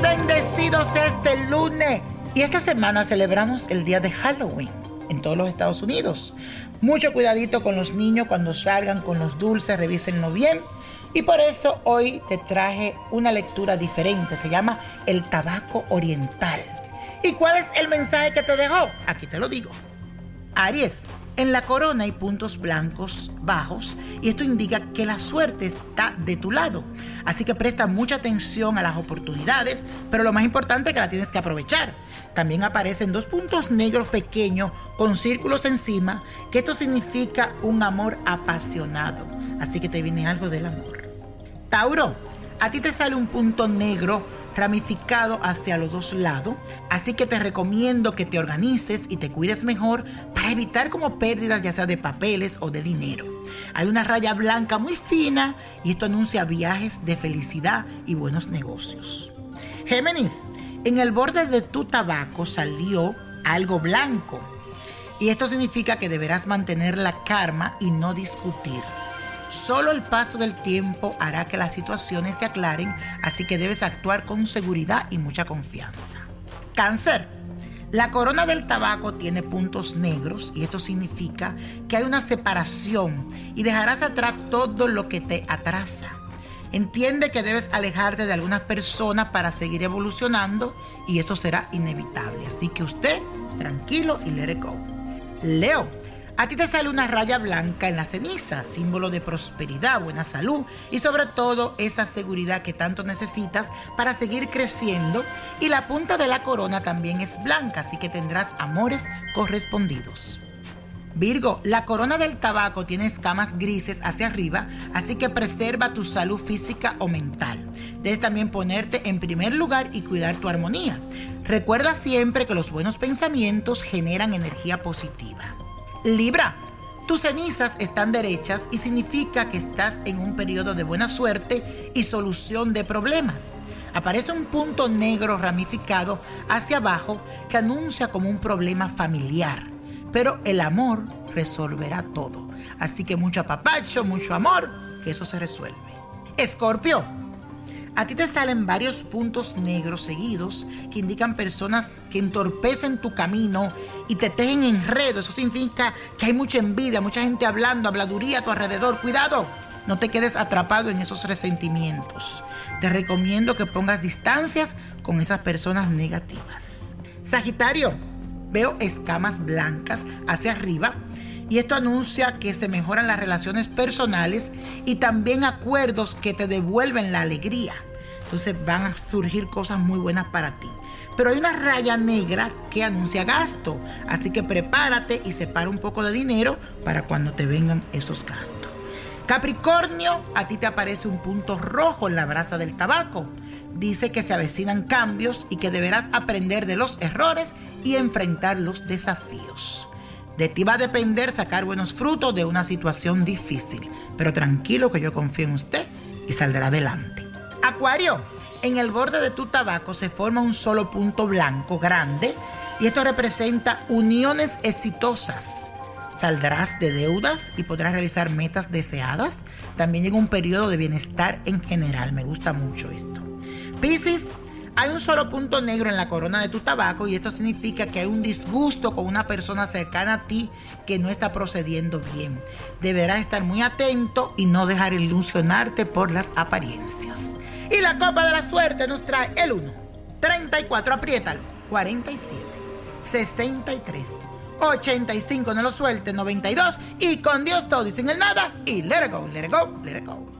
Bendecidos este lunes. Y esta semana celebramos el día de Halloween en todos los Estados Unidos. Mucho cuidadito con los niños cuando salgan con los dulces, revísenlo bien. Y por eso hoy te traje una lectura diferente. Se llama El tabaco oriental. ¿Y cuál es el mensaje que te dejó? Aquí te lo digo. Aries, en la corona hay puntos blancos bajos y esto indica que la suerte está de tu lado. Así que presta mucha atención a las oportunidades, pero lo más importante es que la tienes que aprovechar. También aparecen dos puntos negros pequeños con círculos encima, que esto significa un amor apasionado. Así que te viene algo del amor. Tauro, a ti te sale un punto negro ramificado hacia los dos lados, así que te recomiendo que te organices y te cuides mejor para evitar como pérdidas ya sea de papeles o de dinero. Hay una raya blanca muy fina y esto anuncia viajes de felicidad y buenos negocios. Géminis, en el borde de tu tabaco salió algo blanco y esto significa que deberás mantener la calma y no discutir. Solo el paso del tiempo hará que las situaciones se aclaren, así que debes actuar con seguridad y mucha confianza. Cáncer. La corona del tabaco tiene puntos negros y esto significa que hay una separación y dejarás atrás todo lo que te atrasa. Entiende que debes alejarte de algunas personas para seguir evolucionando y eso será inevitable. Así que usted, tranquilo y let it go. Leo. A ti te sale una raya blanca en la ceniza, símbolo de prosperidad, buena salud y sobre todo esa seguridad que tanto necesitas para seguir creciendo. Y la punta de la corona también es blanca, así que tendrás amores correspondidos. Virgo, la corona del tabaco tiene escamas grises hacia arriba, así que preserva tu salud física o mental. Debes también ponerte en primer lugar y cuidar tu armonía. Recuerda siempre que los buenos pensamientos generan energía positiva. Libra, tus cenizas están derechas y significa que estás en un periodo de buena suerte y solución de problemas. Aparece un punto negro ramificado hacia abajo que anuncia como un problema familiar, pero el amor resolverá todo. Así que mucho apapacho, mucho amor, que eso se resuelve. Escorpio, a ti te salen varios puntos negros seguidos que indican personas que entorpecen tu camino y te tejen enredo. Eso significa que hay mucha envidia, mucha gente hablando, habladuría a tu alrededor. Cuidado, no te quedes atrapado en esos resentimientos. Te recomiendo que pongas distancias con esas personas negativas. Sagitario, veo escamas blancas hacia arriba y esto anuncia que se mejoran las relaciones personales y también acuerdos que te devuelven la alegría. Entonces van a surgir cosas muy buenas para ti. Pero hay una raya negra que anuncia gasto, así que prepárate y separa un poco de dinero para cuando te vengan esos gastos. Capricornio, a ti te aparece un punto rojo en la brasa del tabaco. Dice que se avecinan cambios y que deberás aprender de los errores y enfrentar los desafíos. De ti va a depender sacar buenos frutos de una situación difícil, pero tranquilo que yo confío en usted y saldrá adelante. Acuario, en el borde de tu tabaco se forma un solo punto blanco grande y esto representa uniones exitosas. Saldrás de deudas y podrás realizar metas deseadas. También llega un periodo de bienestar en general. Me gusta mucho esto. Piscis, hay un solo punto negro en la corona de tu tabaco y esto significa que hay un disgusto con una persona cercana a ti que no está procediendo bien. Deberás estar muy atento y no dejar ilusionarte por las apariencias. Y la copa de la suerte nos trae el 1, 34, apriétalo, 47, 63, 85, no lo suelte, 92 y con Dios todo y sin el nada y let it go, let it go, let it go.